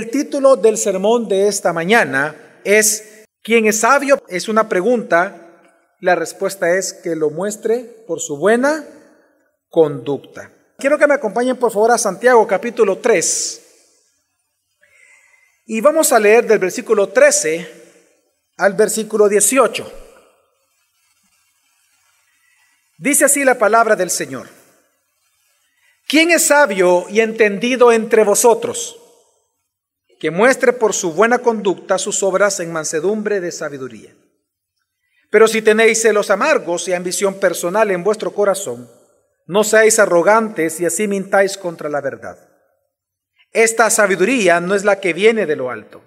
El título del sermón de esta mañana es ¿Quién es sabio? Es una pregunta. La respuesta es que lo muestre por su buena conducta. Quiero que me acompañen por favor a Santiago capítulo 3. Y vamos a leer del versículo 13 al versículo 18. Dice así la palabra del Señor. ¿Quién es sabio y entendido entre vosotros? Que muestre por su buena conducta sus obras en mansedumbre de sabiduría. Pero si tenéis celos amargos y ambición personal en vuestro corazón, no seáis arrogantes y así mintáis contra la verdad. Esta sabiduría no es la que viene de lo alto,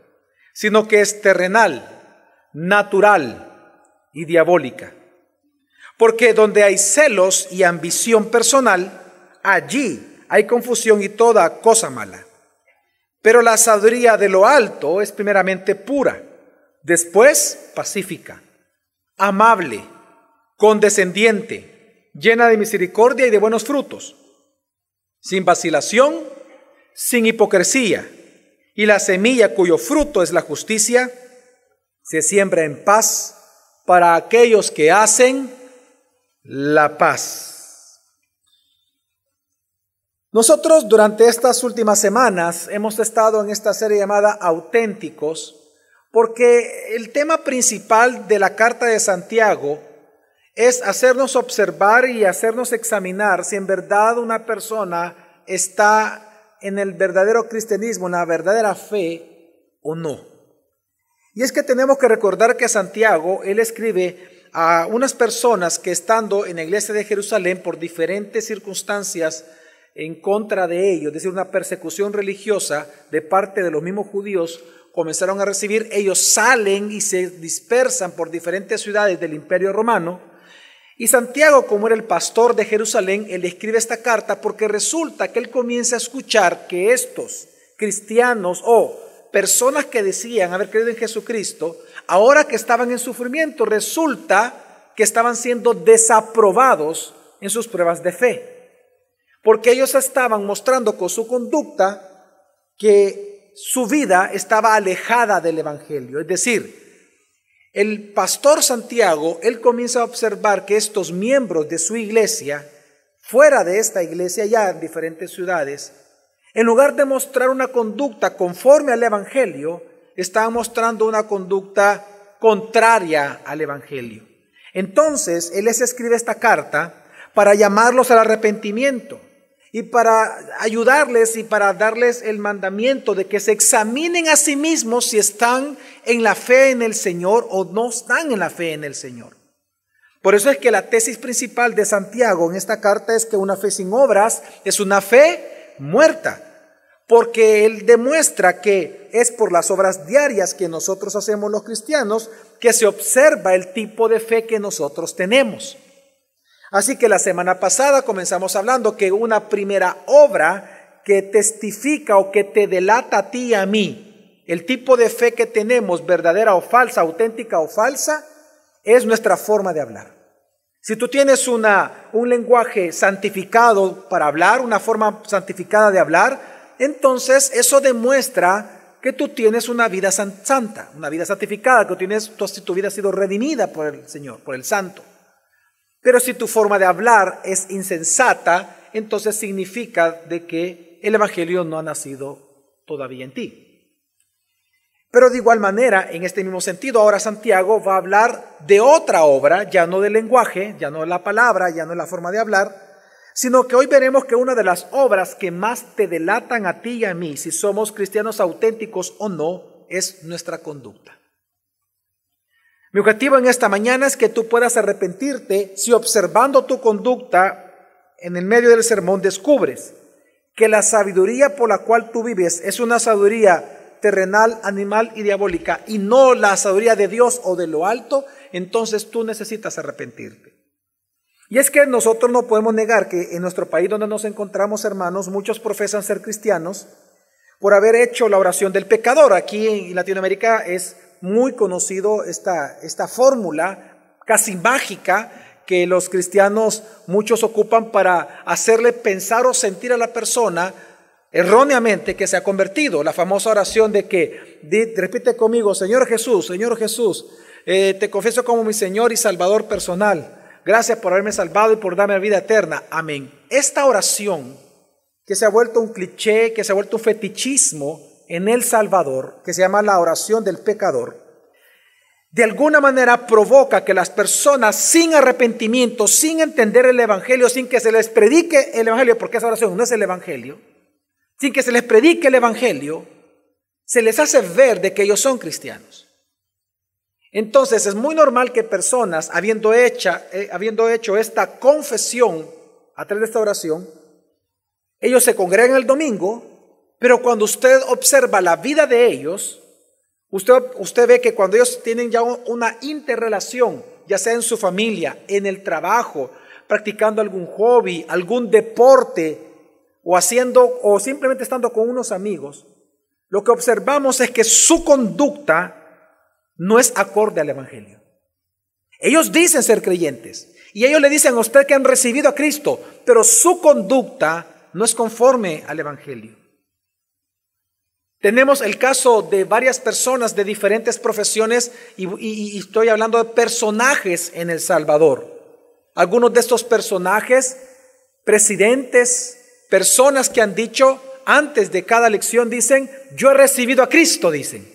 sino que es terrenal, natural y diabólica porque donde hay celos y ambición personal, allí hay confusión y toda cosa mala. Pero la sabiduría de lo alto es primeramente pura, después pacífica, amable, condescendiente, llena de misericordia y de buenos frutos, sin vacilación, sin hipocresía. Y la semilla cuyo fruto es la justicia se siembra en paz para aquellos que hacen la paz. Nosotros durante estas últimas semanas hemos estado en esta serie llamada Auténticos porque el tema principal de la carta de Santiago es hacernos observar y hacernos examinar si en verdad una persona está en el verdadero cristianismo, en la verdadera fe o no. Y es que tenemos que recordar que Santiago, él escribe a unas personas que estando en la iglesia de Jerusalén por diferentes circunstancias en contra de ellos, es decir, una persecución religiosa de parte de los mismos judíos, comenzaron a recibir, ellos salen y se dispersan por diferentes ciudades del imperio romano. Y Santiago, como era el pastor de Jerusalén, él escribe esta carta porque resulta que él comienza a escuchar que estos cristianos o personas que decían haber creído en Jesucristo, ahora que estaban en sufrimiento, resulta que estaban siendo desaprobados en sus pruebas de fe. Porque ellos estaban mostrando con su conducta que su vida estaba alejada del Evangelio. Es decir, el pastor Santiago, él comienza a observar que estos miembros de su iglesia, fuera de esta iglesia ya en diferentes ciudades, en lugar de mostrar una conducta conforme al Evangelio, está mostrando una conducta contraria al Evangelio. Entonces, Él les escribe esta carta para llamarlos al arrepentimiento y para ayudarles y para darles el mandamiento de que se examinen a sí mismos si están en la fe en el Señor o no están en la fe en el Señor. Por eso es que la tesis principal de Santiago en esta carta es que una fe sin obras es una fe muerta porque Él demuestra que es por las obras diarias que nosotros hacemos los cristianos que se observa el tipo de fe que nosotros tenemos. Así que la semana pasada comenzamos hablando que una primera obra que testifica o que te delata a ti y a mí el tipo de fe que tenemos, verdadera o falsa, auténtica o falsa, es nuestra forma de hablar. Si tú tienes una, un lenguaje santificado para hablar, una forma santificada de hablar, entonces eso demuestra que tú tienes una vida santa, una vida santificada, que tienes, tu vida ha sido redimida por el Señor, por el Santo. Pero si tu forma de hablar es insensata, entonces significa de que el Evangelio no ha nacido todavía en ti. Pero de igual manera, en este mismo sentido, ahora Santiago va a hablar de otra obra, ya no del lenguaje, ya no de la palabra, ya no de la forma de hablar, sino que hoy veremos que una de las obras que más te delatan a ti y a mí, si somos cristianos auténticos o no, es nuestra conducta. Mi objetivo en esta mañana es que tú puedas arrepentirte si observando tu conducta en el medio del sermón descubres que la sabiduría por la cual tú vives es una sabiduría terrenal, animal y diabólica y no la sabiduría de Dios o de lo alto, entonces tú necesitas arrepentirte. Y es que nosotros no podemos negar que en nuestro país donde nos encontramos, hermanos, muchos profesan ser cristianos por haber hecho la oración del pecador. Aquí en Latinoamérica es muy conocido esta, esta fórmula casi mágica que los cristianos muchos ocupan para hacerle pensar o sentir a la persona erróneamente que se ha convertido. La famosa oración de que, repite conmigo, Señor Jesús, Señor Jesús, eh, te confieso como mi Señor y Salvador personal. Gracias por haberme salvado y por darme vida eterna. Amén. Esta oración que se ha vuelto un cliché, que se ha vuelto un fetichismo en El Salvador, que se llama la oración del pecador, de alguna manera provoca que las personas sin arrepentimiento, sin entender el Evangelio, sin que se les predique el Evangelio, porque esa oración no es el Evangelio, sin que se les predique el Evangelio, se les hace ver de que ellos son cristianos. Entonces es muy normal que personas, habiendo, eh, habiendo hecho esta confesión a través de esta oración, ellos se congregan el domingo, pero cuando usted observa la vida de ellos, Usted, usted ve que cuando ellos tienen ya una interrelación, ya sea en su familia, en el trabajo, practicando algún hobby, algún deporte, o haciendo, o simplemente estando con unos amigos, lo que observamos es que su conducta no es acorde al Evangelio. Ellos dicen ser creyentes y ellos le dicen a usted que han recibido a Cristo, pero su conducta no es conforme al Evangelio. Tenemos el caso de varias personas de diferentes profesiones y, estoy hablando de personajes en El Salvador. Algunos de estos personajes, presidentes, personas que han dicho antes de cada lección, dicen, yo he recibido a Cristo, dicen.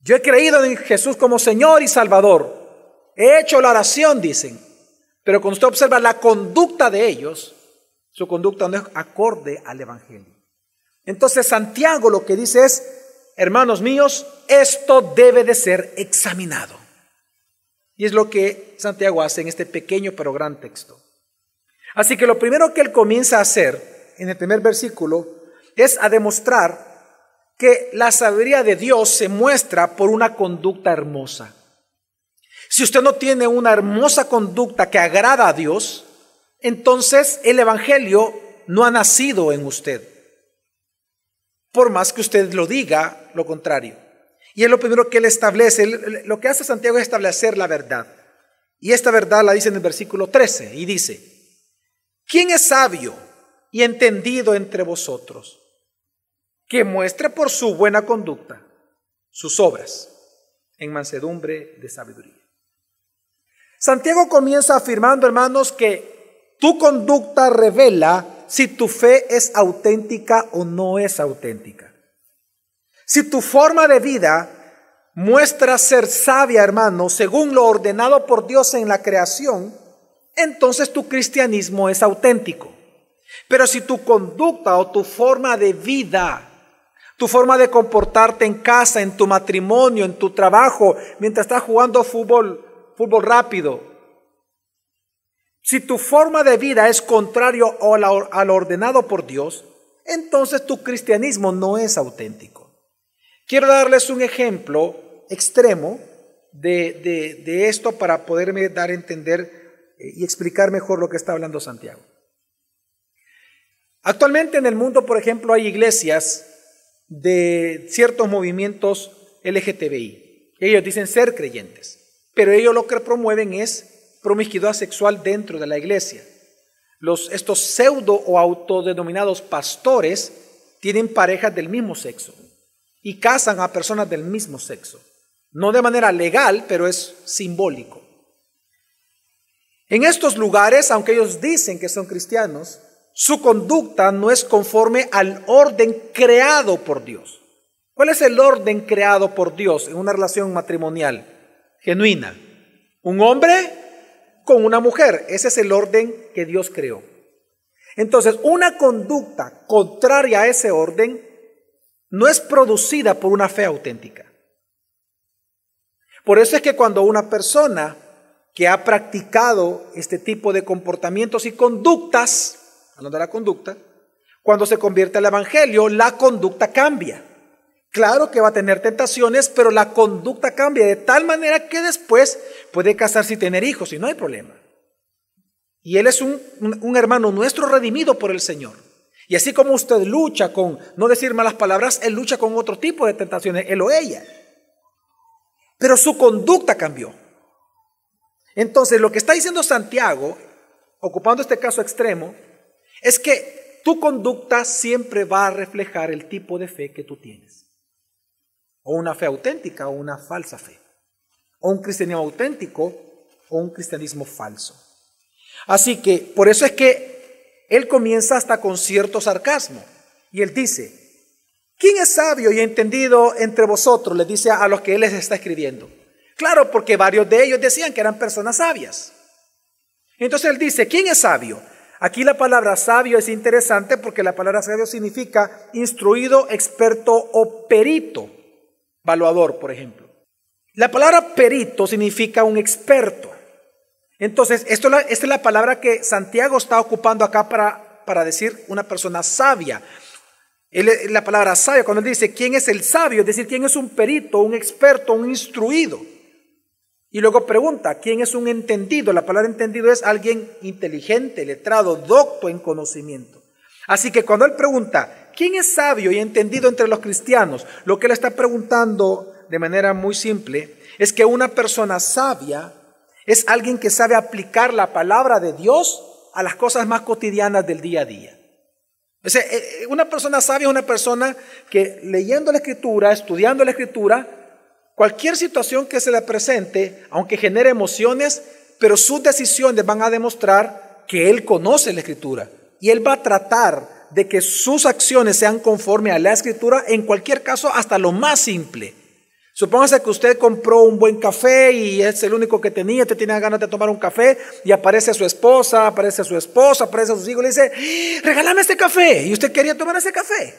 Yo he creído en Jesús como Señor y Salvador. He hecho la oración, dicen. Pero cuando usted observa la conducta de ellos, su conducta no es acorde al Evangelio. Entonces Santiago lo que dice es, hermanos míos, esto debe de ser examinado. Y es lo que Santiago hace en este pequeño pero gran texto. Así que lo primero que él comienza a hacer en el primer versículo es a demostrar que la sabiduría de Dios se muestra por una conducta hermosa. Si usted no tiene una hermosa conducta que agrada a Dios, entonces el Evangelio no ha nacido en usted por más que usted lo diga lo contrario. Y es lo primero que él establece. Lo que hace Santiago es establecer la verdad. Y esta verdad la dice en el versículo 13 y dice, ¿quién es sabio y entendido entre vosotros? Que muestre por su buena conducta sus obras en mansedumbre de sabiduría. Santiago comienza afirmando, hermanos, que tu conducta revela si tu fe es auténtica o no es auténtica. Si tu forma de vida muestra ser sabia, hermano, según lo ordenado por Dios en la creación, entonces tu cristianismo es auténtico. Pero si tu conducta o tu forma de vida, tu forma de comportarte en casa, en tu matrimonio, en tu trabajo, mientras estás jugando fútbol, fútbol rápido, si tu forma de vida es contrario a lo ordenado por Dios, entonces tu cristianismo no es auténtico. Quiero darles un ejemplo extremo de, de esto para poderme dar a entender eh, y explicar mejor lo que está hablando Santiago. Actualmente en el mundo, por ejemplo, hay iglesias de ciertos movimientos LGTBI. Ellos dicen ser creyentes, pero ellos lo que promueven es promiscuidad sexual dentro de la iglesia. Estos pseudo o autodenominados pastores tienen parejas del mismo sexo y casan a personas del mismo sexo. No de manera legal, pero es simbólico. En estos lugares, aunque ellos dicen que son cristianos, su conducta no es conforme al orden creado por Dios. ¿Cuál es el orden creado por Dios en una relación matrimonial genuina? Un hombre con una mujer. Ese es el orden que Dios creó. Entonces, una conducta contraria a ese orden no es producida por una fe auténtica. Por eso es que cuando una persona que ha practicado este tipo de comportamientos y conductas, hablando de la conducta, cuando se convierte al Evangelio, la conducta cambia. Claro que va a tener tentaciones, pero la conducta cambia de tal manera que después puede casarse y tener hijos y no hay problema. Y él es un, hermano nuestro redimido por el Señor. Y así como usted lucha con no decir malas palabras, él lucha con otro tipo de tentaciones, él o ella. Pero su conducta cambió. Entonces, lo que está diciendo Santiago, ocupando este caso extremo, es que tu conducta siempre va a reflejar el tipo de fe que tú tienes. O una fe auténtica o una falsa fe. O un cristianismo auténtico o un cristianismo falso. Así que por eso es que él comienza hasta con cierto sarcasmo. Y él dice, ¿quién es sabio y entendido entre vosotros? Le dice a los que él les está escribiendo. Claro, porque varios de ellos decían que eran personas sabias. Entonces él dice, ¿quién es sabio? Aquí la palabra sabio es interesante porque la palabra sabio significa instruido, experto o perito, valuador, por ejemplo. La palabra perito significa un experto. Entonces, esto, esta es la palabra que Santiago está ocupando acá para, para decir una persona sabia. la palabra sabio, cuando él dice quién es el sabio, es decir, quién es un perito, un experto, un instruido. Y luego pregunta, ¿quién es un entendido? La palabra entendido es alguien inteligente, letrado, docto en conocimiento. Así que cuando él pregunta, ¿quién es sabio y entendido entre los cristianos? Lo que él está preguntando de manera muy simple es que una persona sabia es alguien que sabe aplicar la palabra de Dios a las cosas más cotidianas del día a día. Eh, eh, una persona sabia es una persona que leyendo la escritura, estudiando la escritura, cualquier situación que se le presente, aunque genere emociones, pero sus decisiones van a demostrar que él conoce la escritura y él va a tratar de que sus acciones sean conforme a la escritura en cualquier caso hasta lo más simple. Supóngase que usted compró un buen café y es el único que tenía, usted tiene ganas de tomar un café y aparece su esposa, aparece su esposa, aparece sus hijos y le dice, ¡Ah, regálame este café. Y usted quería tomar ese café.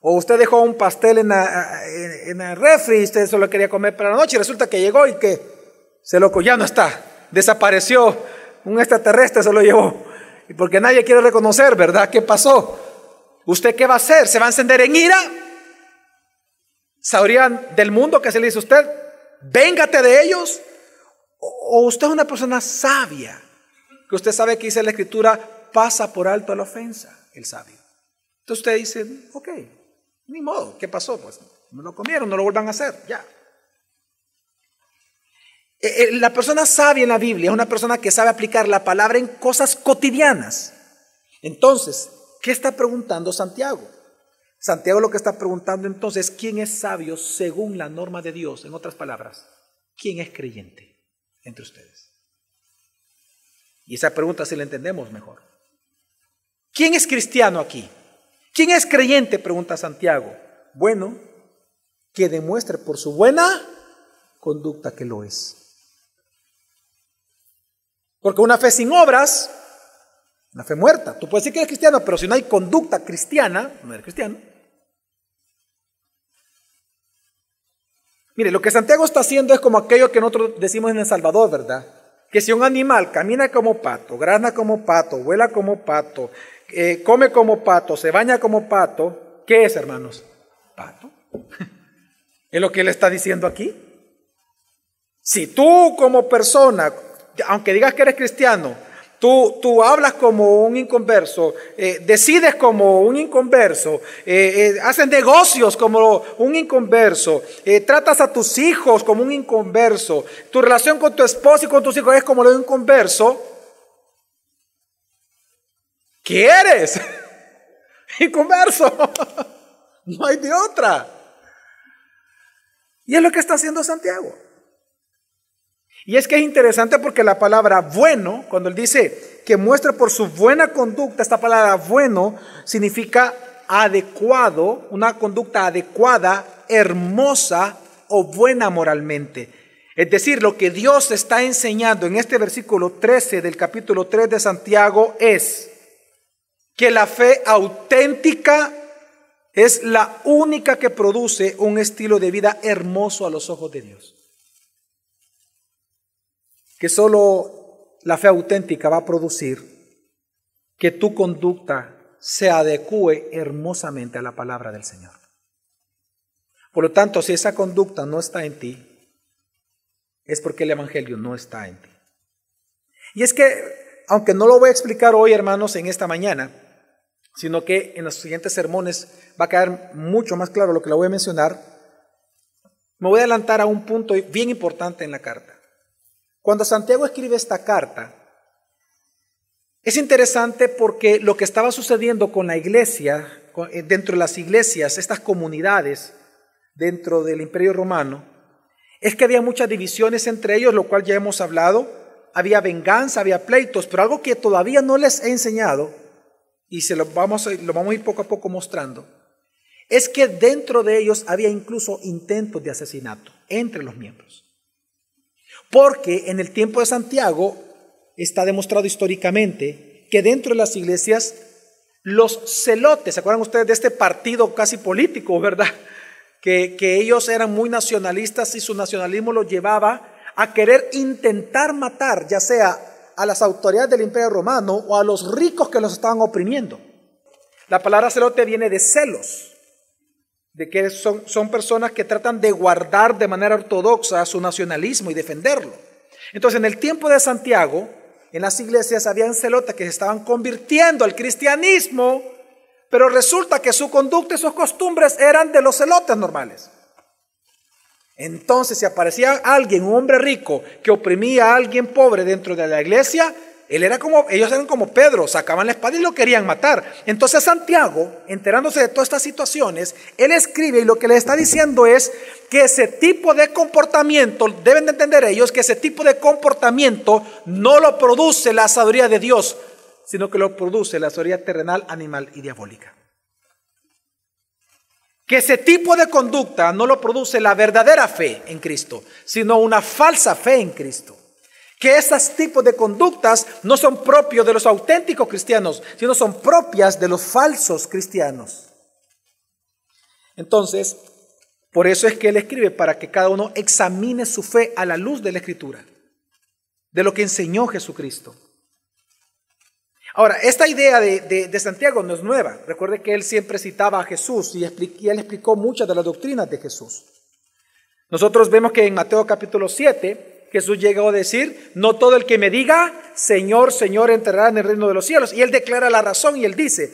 O usted dejó un pastel en el refri y usted solo quería comer para la noche y resulta que llegó y que se lo ya no está, desapareció, un extraterrestre se lo llevó. Y porque nadie quiere reconocer, ¿verdad? ¿Qué pasó? ¿Usted qué va a hacer? ¿Se va a encender en ira? ¿Sabrían del mundo que se le dice a usted? Véngate de ellos. O usted es una persona sabia, que usted sabe que dice la escritura, pasa por alto la ofensa, el sabio. Entonces usted dice, ok, ni modo, ¿qué pasó? Pues me lo comieron, no lo vuelvan a hacer, ya. Eh, eh, la persona sabia en la Biblia es una persona que sabe aplicar la palabra en cosas cotidianas. Entonces, ¿qué está preguntando Santiago? Santiago lo que está preguntando entonces, ¿quién es sabio según la norma de Dios? En otras palabras, ¿quién es creyente entre ustedes? Y esa pregunta si la entendemos mejor. ¿Quién es cristiano aquí? ¿Quién es creyente? Pregunta Santiago. Bueno, que demuestre por su buena conducta que lo es. Porque una fe sin obras, una fe muerta. Tú puedes decir que eres cristiano, pero si no hay conducta cristiana, no eres cristiano. Mire, lo que Santiago está haciendo es como aquello que nosotros decimos en El Salvador, ¿verdad? Que si un animal camina como pato, grana como pato, vuela como pato, eh, come como pato, se baña como pato, ¿qué es, hermanos? Pato. es lo que él está diciendo aquí. Si tú como persona, aunque digas que eres cristiano, Tú, hablas como un inconverso, eh, decides como un inconverso, eh, eh, haces negocios como un inconverso, tratas a tus hijos como un inconverso, tu relación con tu esposo y con tus hijos es como lo de un inconverso. ¿Qué eres? Inconverso. no hay de otra. Y es lo que está haciendo Santiago. Y es que es interesante porque la palabra bueno, cuando él dice que muestra por su buena conducta, esta palabra bueno significa adecuado, una conducta adecuada, hermosa o buena moralmente. Es decir, lo que Dios está enseñando en este versículo 13 del capítulo 3 de Santiago es que la fe auténtica es la única que produce un estilo de vida hermoso a los ojos de Dios que solo la fe auténtica va a producir que tu conducta se adecue hermosamente a la palabra del Señor. Por lo tanto, si esa conducta no está en ti, es porque el Evangelio no está en ti. Y es que, aunque no lo voy a explicar hoy, hermanos, en esta mañana, sino que en los siguientes sermones va a quedar mucho más claro lo que le voy a mencionar, me voy a adelantar a un punto bien importante en la carta. Cuando Santiago escribe esta carta, Es interesante porque lo que estaba sucediendo con la iglesia, eh, dentro de las iglesias, estas comunidades dentro del imperio romano, es que había muchas divisiones entre ellos, lo cual ya hemos hablado. Había venganza, había pleitos, pero algo que todavía no les he enseñado, y se lo vamos, lo vamos a ir poco a poco mostrando, es que dentro de ellos había incluso intentos de asesinato entre los miembros. Porque en el tiempo de Santiago está demostrado históricamente que dentro de las iglesias los celotes, ¿se acuerdan ustedes de este partido casi político, verdad? Que, que ellos eran muy nacionalistas y su nacionalismo los llevaba a querer intentar matar, ya sea a las autoridades del imperio romano o a los ricos que los estaban oprimiendo. La palabra celote viene de celos, de que son, son personas que tratan de guardar de manera ortodoxa su nacionalismo y defenderlo. Entonces, en el tiempo de Santiago, en las iglesias habían celotes que se estaban convirtiendo al cristianismo, pero resulta que su conducta y sus costumbres eran de los celotes normales. Entonces, si aparecía alguien, un hombre rico, que oprimía a alguien pobre dentro de la iglesia, él era como, ellos eran como Pedro, sacaban la espada y lo querían matar. Entonces Santiago, enterándose de todas estas situaciones, él escribe y lo que le está diciendo es que ese tipo de comportamiento, deben de entender ellos, que ese tipo de comportamiento no lo produce la sabiduría de Dios, sino que lo produce la sabiduría terrenal, animal y diabólica. Que ese tipo de conducta no lo produce la verdadera fe en Cristo, sino una falsa fe en Cristo que esos tipos de conductas no son propios de los auténticos cristianos, sino son propias de los falsos cristianos. Entonces, por eso es que él escribe para que cada uno examine su fe a la luz de la escritura, de lo que enseñó Jesucristo. Ahora, esta idea de, Santiago no es nueva. Recuerde que él siempre citaba a Jesús y, y él explicó muchas de las doctrinas de Jesús. Nosotros vemos que en Mateo capítulo 7, Jesús llegó a decir, no todo el que me diga, Señor, Señor, entrará en el reino de los cielos. Y él declara la razón y él dice,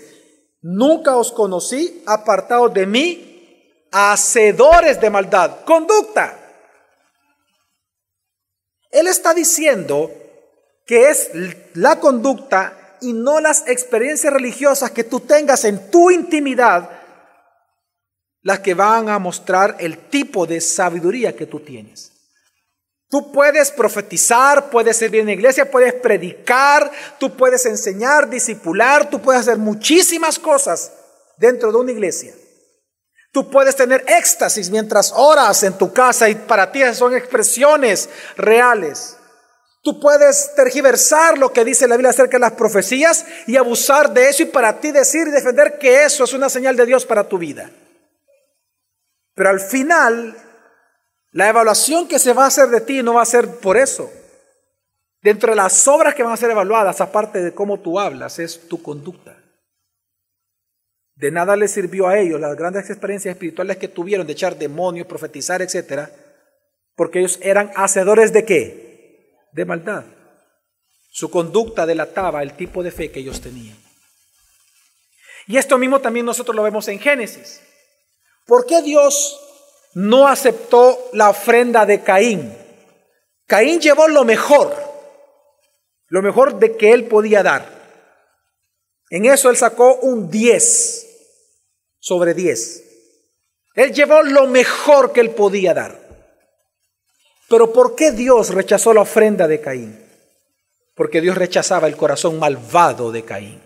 nunca os conocí apartados de mí, hacedores de maldad, conducta. Él está diciendo que es la conducta y no las experiencias religiosas que tú tengas en tu intimidad las que van a mostrar el tipo de sabiduría que tú tienes. Tú puedes profetizar, puedes servir en la iglesia, puedes predicar, tú puedes enseñar, discipular, tú puedes hacer muchísimas cosas dentro de una iglesia. Tú puedes tener éxtasis mientras oras en tu casa y para ti son expresiones reales. Tú puedes tergiversar lo que dice la Biblia acerca de las profecías y abusar de eso y para ti decir y defender que eso es una señal de Dios para tu vida. Pero al final la evaluación que se va a hacer de ti no va a ser por eso. Dentro de las obras que van a ser evaluadas, aparte de cómo tú hablas, es tu conducta. De nada les sirvió a ellos las grandes experiencias espirituales que tuvieron de echar demonios, profetizar, etcétera, porque ellos eran hacedores de qué? De maldad. Su conducta delataba el tipo de fe que ellos tenían. Y esto mismo también nosotros lo vemos en Génesis. ¿Por qué Dios no aceptó la ofrenda de Caín. Caín llevó lo mejor, lo mejor de que él podía dar. En eso él sacó un 10 sobre 10. Él llevó lo mejor que él podía dar. Pero ¿por qué Dios rechazó la ofrenda de Caín? Porque Dios rechazaba el corazón malvado de Caín.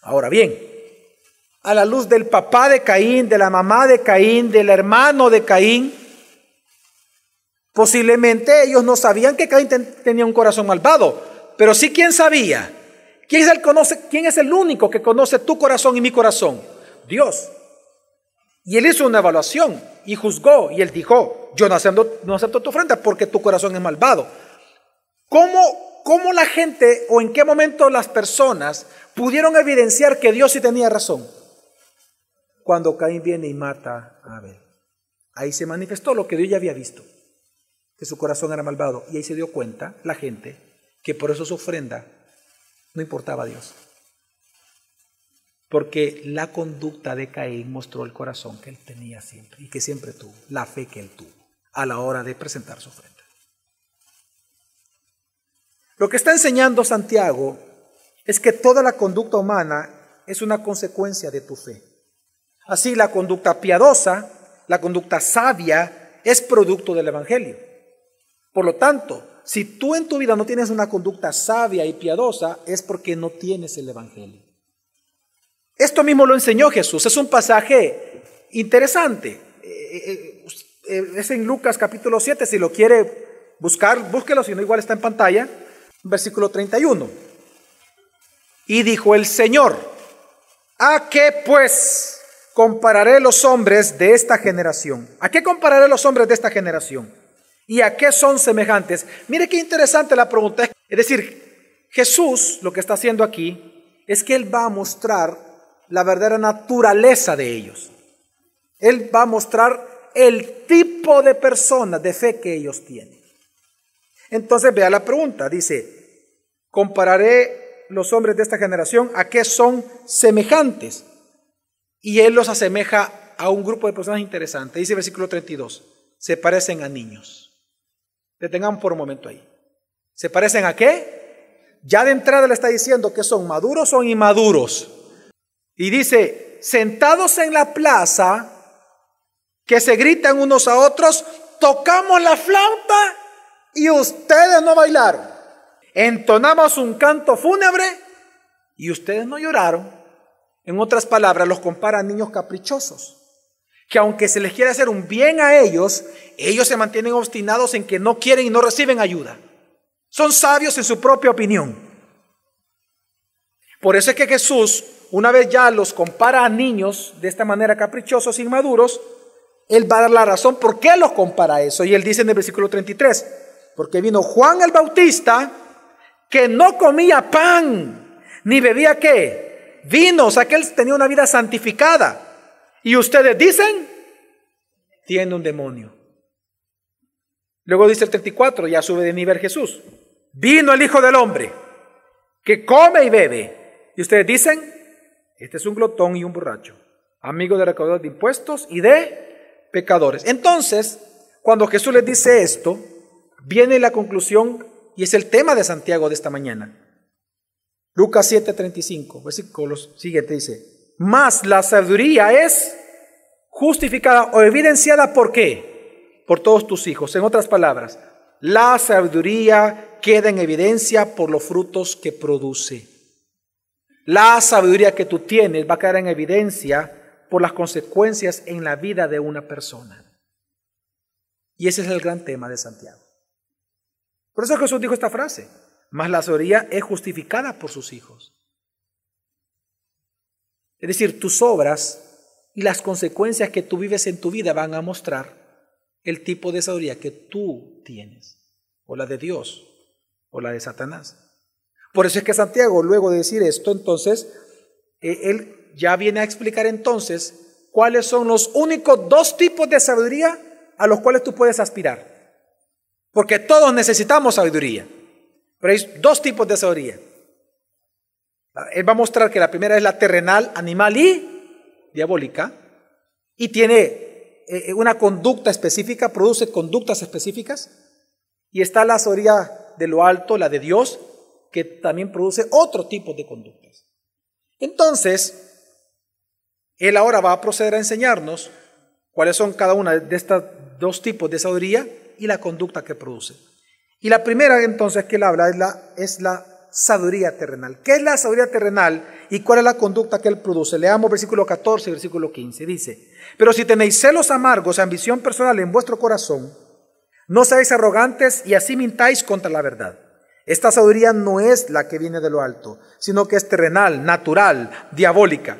Ahora bien, a la luz del papá de Caín, de la mamá de Caín, del hermano de Caín. Posiblemente ellos no sabían que Caín tenía un corazón malvado, pero sí quién sabía. ¿Quién es, el conoce, ¿Quién es el único que conoce tu corazón y mi corazón? Dios. Y él hizo una evaluación y juzgó y él dijo, yo no acepto, no acepto tu ofrenda porque tu corazón es malvado. ¿Cómo, ¿Cómo la gente o en qué momento las personas pudieron evidenciar que Dios sí tenía razón? Cuando Caín viene y mata a Abel. Ahí se manifestó lo que Dios ya había visto, que su corazón era malvado. Y ahí se dio cuenta la gente que por eso su ofrenda no importaba a Dios. Porque la conducta de Caín mostró el corazón que él tenía siempre y que siempre tuvo, la fe que él tuvo a la hora de presentar su ofrenda. Lo que está enseñando Santiago es que toda la conducta humana es una consecuencia de tu fe. Así la conducta piadosa, la conducta sabia, es producto del Evangelio. Por lo tanto, si tú en tu vida no tienes una conducta sabia y piadosa, es porque no tienes el Evangelio. Esto mismo lo enseñó Jesús. Es un pasaje interesante. Eh, eh, eh, es en Lucas capítulo 7. Si lo quiere buscar, búsquelo, si no, igual está en pantalla. Versículo 31. Y dijo el Señor, ¿a qué pues compararé los hombres de esta generación? ¿A qué compararé los hombres de esta generación? ¿Y a qué son semejantes? Mire qué interesante la pregunta. Es decir, Jesús lo que está haciendo aquí es que Él va a mostrar la verdadera naturaleza de ellos. Él va a mostrar el tipo de persona de fe que ellos tienen. Entonces vea la pregunta, dice, compararé los hombres de esta generación a qué son semejantes. Y Él los asemeja a un grupo de personas interesantes. Dice versículo 32, se parecen a niños. Detengamos por un momento ahí. ¿Se parecen a qué? Ya de entrada le está diciendo que son maduros o inmaduros. Y dice, sentados en la plaza, que se gritan unos a otros, tocamos la flauta y ustedes no bailaron. Entonamos un canto fúnebre y ustedes no lloraron. En otras palabras, los compara a niños caprichosos que aunque se les quiere hacer un bien a ellos, ellos se mantienen obstinados en que no quieren y no reciben ayuda. Son sabios en su propia opinión. Por eso es que Jesús, una vez ya los compara a niños de esta manera caprichosos, inmaduros, Él va a dar la razón por qué los compara a eso. Y Él dice en el versículo 33, porque vino Juan el Bautista, que no comía pan, ni bebía qué, vino, o sea que Él tenía una vida santificada. Y ustedes dicen, tiene un demonio. Luego dice el 34, ya sube de nivel Jesús. Vino el Hijo del Hombre, que come y bebe. Y ustedes dicen, este es un glotón y un borracho, amigo de recaudadores de impuestos y de pecadores. Entonces, cuando Jesús les dice esto, viene la conclusión y es el tema de Santiago de esta mañana. Lucas 7:35, versículo siguiente dice, más la sabiduría es justificada o evidenciada por qué? Por todos tus hijos. En otras palabras, la sabiduría queda en evidencia por los frutos que produce. La sabiduría que tú tienes va a quedar en evidencia por las consecuencias en la vida de una persona. Y ese es el gran tema de Santiago. Por eso Jesús dijo esta frase, más la sabiduría es justificada por sus hijos. Es decir, tus obras y las consecuencias que tú vives en tu vida van a mostrar el tipo de sabiduría que tú tienes, o la de Dios, o la de Satanás. Por eso es que Santiago, luego de decir esto, entonces, eh, él ya viene a explicar entonces cuáles son los únicos dos tipos de sabiduría a los cuales tú puedes aspirar. Porque todos necesitamos sabiduría, pero hay dos tipos de sabiduría. Él va a mostrar que la primera es la terrenal, animal y diabólica, y tiene eh, eh, una conducta específica, produce conductas específicas, y está la sabiduría de lo alto, la de Dios, que también produce otro tipo de conductas. Entonces, él ahora va a proceder a enseñarnos cuáles son cada una de estos dos tipos de sabiduría y la conducta que produce. Y la primera entonces que él habla es la, sabiduría terrenal. ¿Qué es la sabiduría terrenal y cuál es la conducta que él produce? Leamos versículo 14 y versículo 15. Dice, pero si tenéis celos amargos, ambición personal en vuestro corazón, no seáis arrogantes y así mintáis contra la verdad. Esta sabiduría no es la que viene de lo alto, sino que es terrenal, natural, diabólica.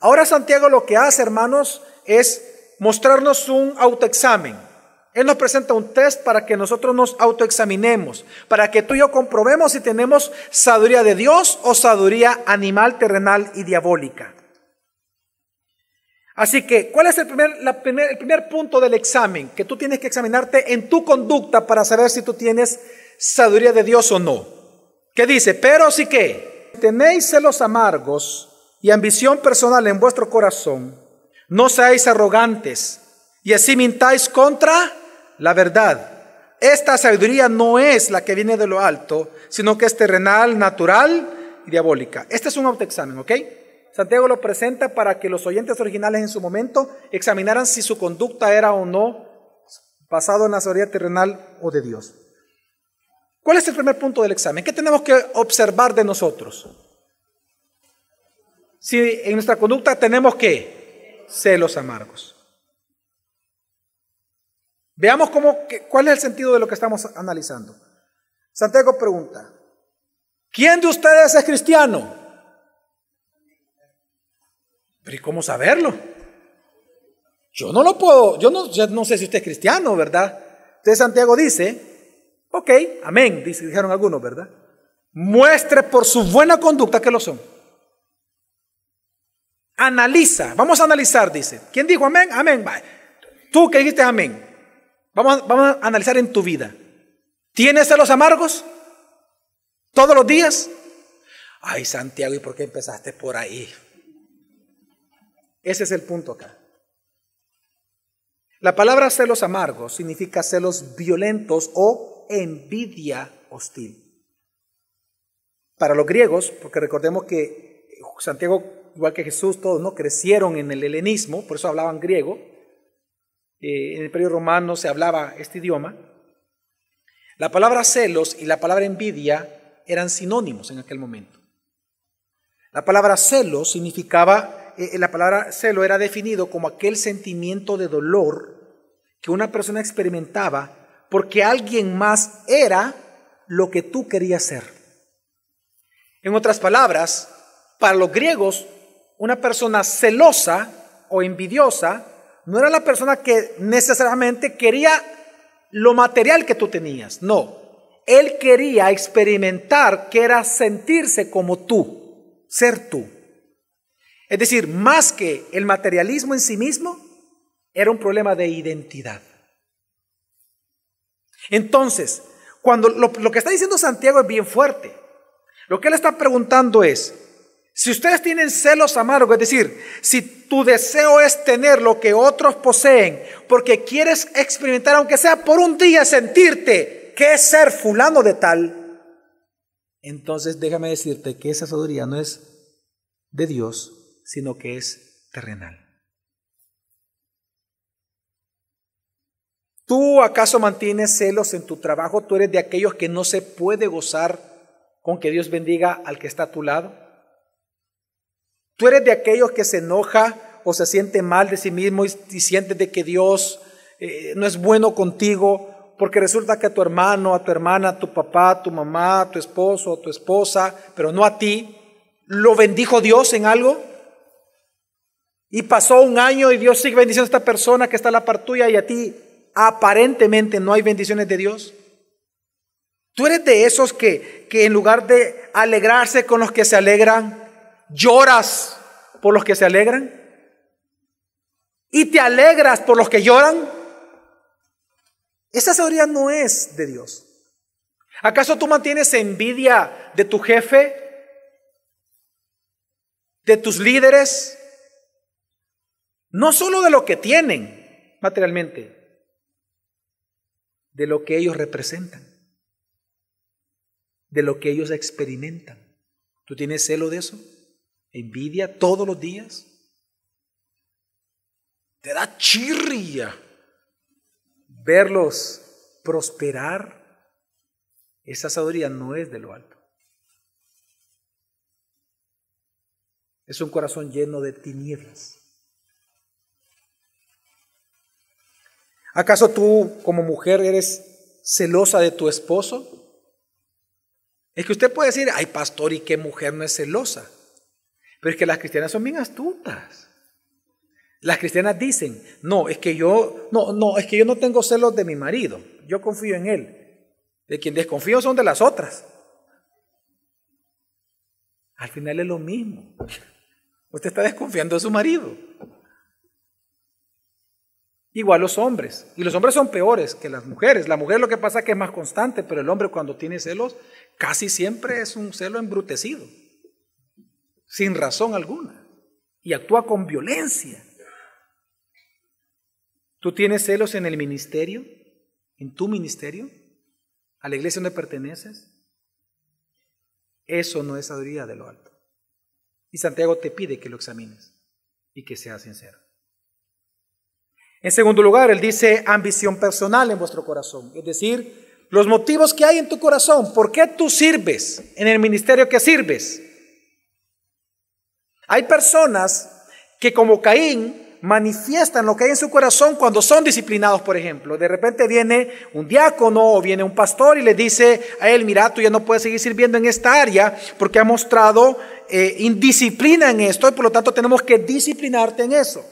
Ahora Santiago lo que hace, hermanos, es mostrarnos un autoexamen. Él nos presenta un test para que nosotros nos autoexaminemos, para que tú y yo comprobemos si tenemos sabiduría de Dios o sabiduría animal, terrenal y diabólica. Así que, ¿cuál es el primer, el primer punto del examen? Que tú tienes que examinarte en tu conducta para saber si tú tienes sabiduría de Dios o no. ¿Qué dice? Pero sí que tenéis celos amargos y ambición personal en vuestro corazón, no seáis arrogantes y así mintáis contra la verdad. esta sabiduría no es la que viene de lo alto, sino que es terrenal, natural y diabólica. Este es un autoexamen, ¿ok? Santiago lo presenta para que los oyentes originales en su momento examinaran si su conducta era o no basado en la sabiduría terrenal o de Dios. ¿Cuál es el primer punto del examen? ¿Qué tenemos que observar de nosotros? Si en nuestra conducta tenemos que celos amargos. Veamos cómo, cuál es el sentido de lo que estamos analizando. Santiago pregunta, ¿quién de ustedes es cristiano? Pero ¿y cómo saberlo? Yo no lo puedo, yo no, sé si usted es cristiano, ¿verdad? Entonces Santiago dice, ok, amén, dijeron algunos, ¿verdad? Muestre por su buena conducta que lo son. Analiza, vamos a analizar, dice. ¿Quién dijo amén? Amén. Tú que dijiste amén. Vamos, vamos a analizar en tu vida. ¿Tienes celos amargos? ¿Todos los días? Ay, Santiago, ¿y por qué empezaste por ahí? Ese es el punto acá. La palabra celos amargos significa celos violentos o envidia hostil. Para los griegos, porque recordemos que Santiago, igual que Jesús, todos no crecieron en el helenismo, por eso hablaban griego. Eh, en el periodo romano se hablaba este idioma. La palabra celos y la palabra envidia eran sinónimos en aquel momento. La palabra celos significaba, eh, la palabra celo era definido como aquel sentimiento de dolor que una persona experimentaba porque alguien más era lo que tú querías ser. En otras palabras, para los griegos, una persona celosa o envidiosa no era la persona que necesariamente quería lo material que tú tenías, no. Él quería experimentar que era sentirse como tú, ser tú. Es decir, más que el materialismo en sí mismo, era un problema de identidad. Entonces, cuando lo, que está diciendo Santiago es bien fuerte, lo que él está preguntando es, si ustedes tienen celos amargos, es decir, si tu deseo es tener lo que otros poseen, porque quieres experimentar, aunque sea por un día, sentirte que es ser fulano de tal, entonces déjame decirte que esa sabiduría no es de Dios, sino que es terrenal. ¿Tú acaso mantienes celos en tu trabajo? ¿Tú eres de aquellos que no se puede gozar con que Dios bendiga al que está a tu lado? ¿Tú eres de aquellos que se enoja o se siente mal de sí mismo y, siente de que Dios eh, no es bueno contigo porque resulta que a tu hermano, a tu hermana, a tu papá, a tu mamá, a tu esposo, a tu esposa, pero no a ti, lo bendijo Dios en algo? Y pasó un año y Dios sigue bendiciendo a esta persona que está a la par tuya y a ti aparentemente no hay bendiciones de Dios? ¿Tú eres de esos que, que en lugar de alegrarse con los que se alegran, lloras por los que se alegran? ¿Y te alegras por los que lloran? Esa sabiduría no es de Dios. ¿Acaso tú mantienes envidia de tu jefe? ¿De tus líderes? No solo de lo que tienen materialmente, de lo que ellos representan, de lo que ellos experimentan. ¿Tú tienes celo de eso? ¿Envidia todos los días? ¿Te da chirria verlos prosperar? Esa sabiduría no es de lo alto. Es un corazón lleno de tinieblas. ¿Acaso tú como mujer eres celosa de tu esposo? Es que usted puede decir, ay pastor, ¿y qué mujer no es celosa? Pero es que las cristianas son bien astutas. Las cristianas dicen, no, es que yo, no, no, es que yo no tengo celos de mi marido, yo confío en él. De quien desconfío son de las otras. Al final es lo mismo. Usted está desconfiando de su marido. Igual los hombres. Y los hombres son peores que las mujeres. La mujer lo que pasa es que es más constante, pero el hombre cuando tiene celos casi siempre es un celo embrutecido, sin razón alguna, y actúa con violencia. ¿Tú tienes celos en el ministerio? en tu ministerio, a la iglesia donde perteneces, eso no es sabiduría de lo alto. Y Santiago te pide que lo examines y que seas sincero. En segundo lugar, él dice ambición personal en vuestro corazón, es decir, los motivos que hay en tu corazón, ¿por qué tú sirves en el ministerio que sirves? Hay personas que como Caín manifiestan lo que hay en su corazón cuando son disciplinados, por ejemplo. De repente viene un diácono o viene un pastor y le dice a él, mira, tú ya no puedes seguir sirviendo en esta área porque ha mostrado eh, indisciplina en esto y por lo tanto tenemos que disciplinarte en eso.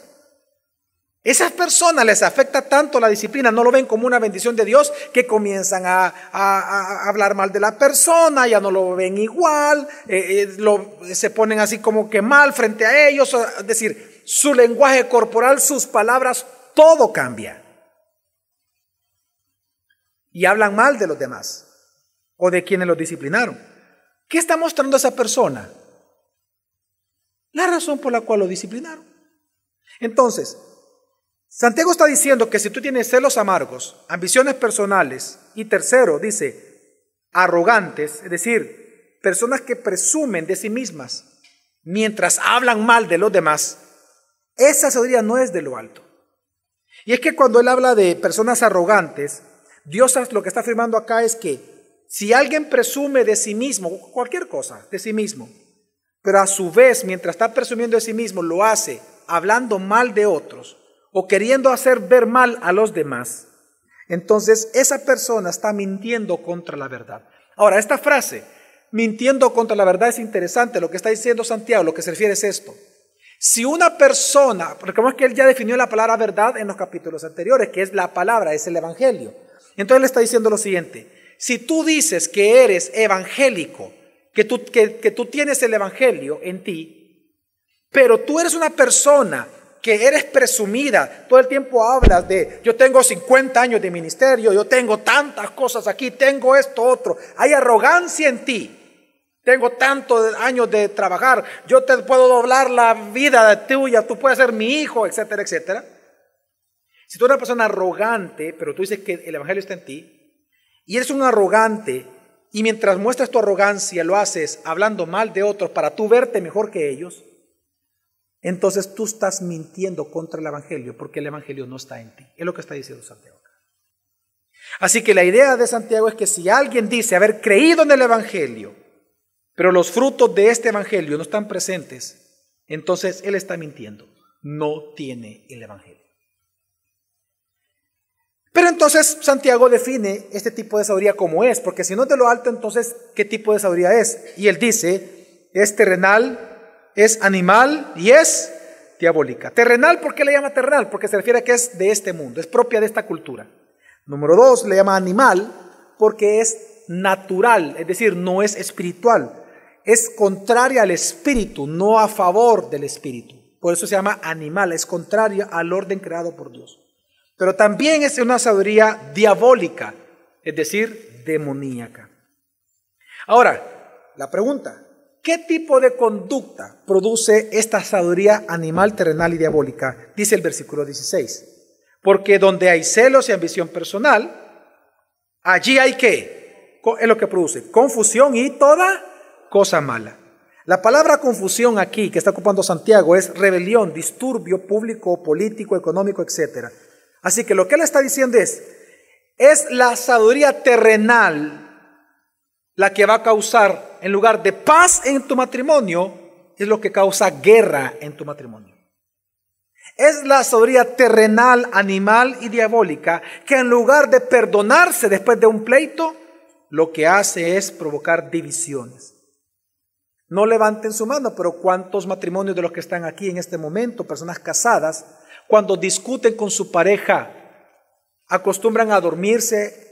Esas personas les afecta tanto la disciplina, no lo ven como una bendición de Dios, que comienzan a, hablar mal de la persona, ya no lo ven igual, eh, eh, se ponen así como que mal frente a ellos, es decir, su lenguaje corporal, sus palabras, todo cambia. Y hablan mal de los demás o de quienes los disciplinaron. ¿Qué está mostrando esa persona? La razón por la cual lo disciplinaron. Entonces, Santiago está diciendo que si tú tienes celos amargos, ambiciones personales y tercero, dice, arrogantes, es decir, personas que presumen de sí mismas mientras hablan mal de los demás, esa sabiduría no es de lo alto. Y es que cuando él habla de personas arrogantes, Dios lo que está afirmando acá es que si alguien presume de sí mismo, cualquier cosa, de sí mismo, pero a su vez, mientras está presumiendo de sí mismo, lo hace hablando mal de otros o queriendo hacer ver mal a los demás, entonces esa persona está mintiendo contra la verdad. Ahora, esta frase, mintiendo contra la verdad, es interesante. Lo que está diciendo Santiago, lo que se refiere es esto. Si una persona, porque es que él ya definió la palabra verdad en los capítulos anteriores, que es la palabra, es el Evangelio. Entonces le está diciendo lo siguiente, si tú dices que eres evangélico, que tú, que, que tú tienes el Evangelio en ti, pero tú eres una persona que eres presumida, todo el tiempo hablas de, yo tengo 50 años de ministerio, yo tengo tantas cosas aquí, tengo esto, otro, hay arrogancia en ti. Tengo tantos años de trabajar, yo te puedo doblar la vida tuya, tú puedes ser mi hijo, etcétera, etcétera. Si tú eres una persona arrogante, pero tú dices que el Evangelio está en ti, y eres un arrogante, y mientras muestras tu arrogancia lo haces hablando mal de otros para tú verte mejor que ellos, entonces tú estás mintiendo contra el Evangelio, porque el Evangelio no está en ti. Es lo que está diciendo Santiago. Así que la idea de Santiago es que si alguien dice haber creído en el Evangelio, pero los frutos de este Evangelio no están presentes, entonces él está mintiendo. No tiene el Evangelio. Pero entonces Santiago define este tipo de sabiduría como es, porque si no es de lo alto, entonces, ¿qué tipo de sabiduría es? Y él dice, es terrenal, es animal y es diabólica. Terrenal, ¿por qué le llama terrenal? Porque se refiere a que es de este mundo, es propia de esta cultura. Número dos, le llama animal porque es natural, es decir, no es espiritual es contraria al espíritu, no a favor del espíritu. Por eso se llama animal, es contraria al orden creado por Dios. Pero también es una sabiduría diabólica, es decir, demoníaca. Ahora, la pregunta, ¿qué tipo de conducta produce esta sabiduría animal, terrenal y diabólica? Dice el versículo 16. Porque donde hay celos y ambición personal, allí hay qué? Es lo que produce confusión y toda cosa mala. La palabra confusión aquí que está ocupando Santiago es rebelión, disturbio público, político, económico, etc. Así que lo que él está diciendo es, es la sabiduría terrenal la que va a causar, en lugar de paz en tu matrimonio, es lo que causa guerra en tu matrimonio. Es la sabiduría terrenal, animal y diabólica que en lugar de perdonarse después de un pleito, lo que hace es provocar divisiones. No levanten su mano, pero ¿cuántos matrimonios de los que están aquí en este momento, personas casadas, cuando discuten con su pareja, acostumbran a dormirse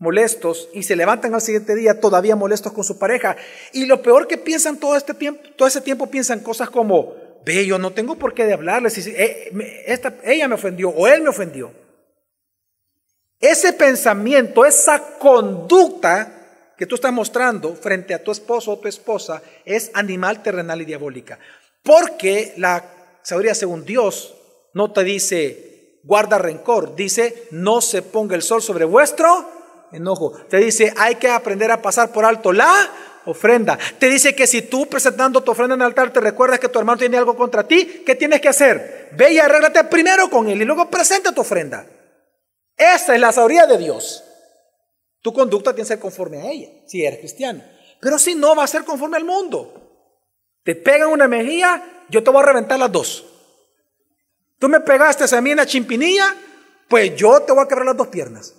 molestos y se levantan al siguiente día todavía molestos con su pareja? Y lo peor que piensan todo este tiempo, todo ese tiempo piensan cosas como, ve, yo no tengo por qué de hablarles, eh, esta, ella me ofendió o él me ofendió. Ese pensamiento, esa conducta que tú estás mostrando frente a tu esposo o tu esposa es animal, terrenal y diabólica. Porque la sabiduría según Dios no te dice guarda rencor. Dice, no se ponga el sol sobre vuestro enojo. Te dice, hay que aprender a pasar por alto la ofrenda. Te dice que si tú presentando tu ofrenda en el altar te recuerdas que tu hermano tiene algo contra ti, ¿qué tienes que hacer? Ve y arréglate primero con él y luego presenta tu ofrenda. Esa es la sabiduría de Dios. Tu conducta tiene que ser conforme a ella, si eres cristiano. Pero si no, va a ser conforme al mundo. Te pegan una mejilla, yo te voy a reventar las dos. Tú me pegaste a mí en la chimpinilla, pues yo te voy a quebrar las dos piernas.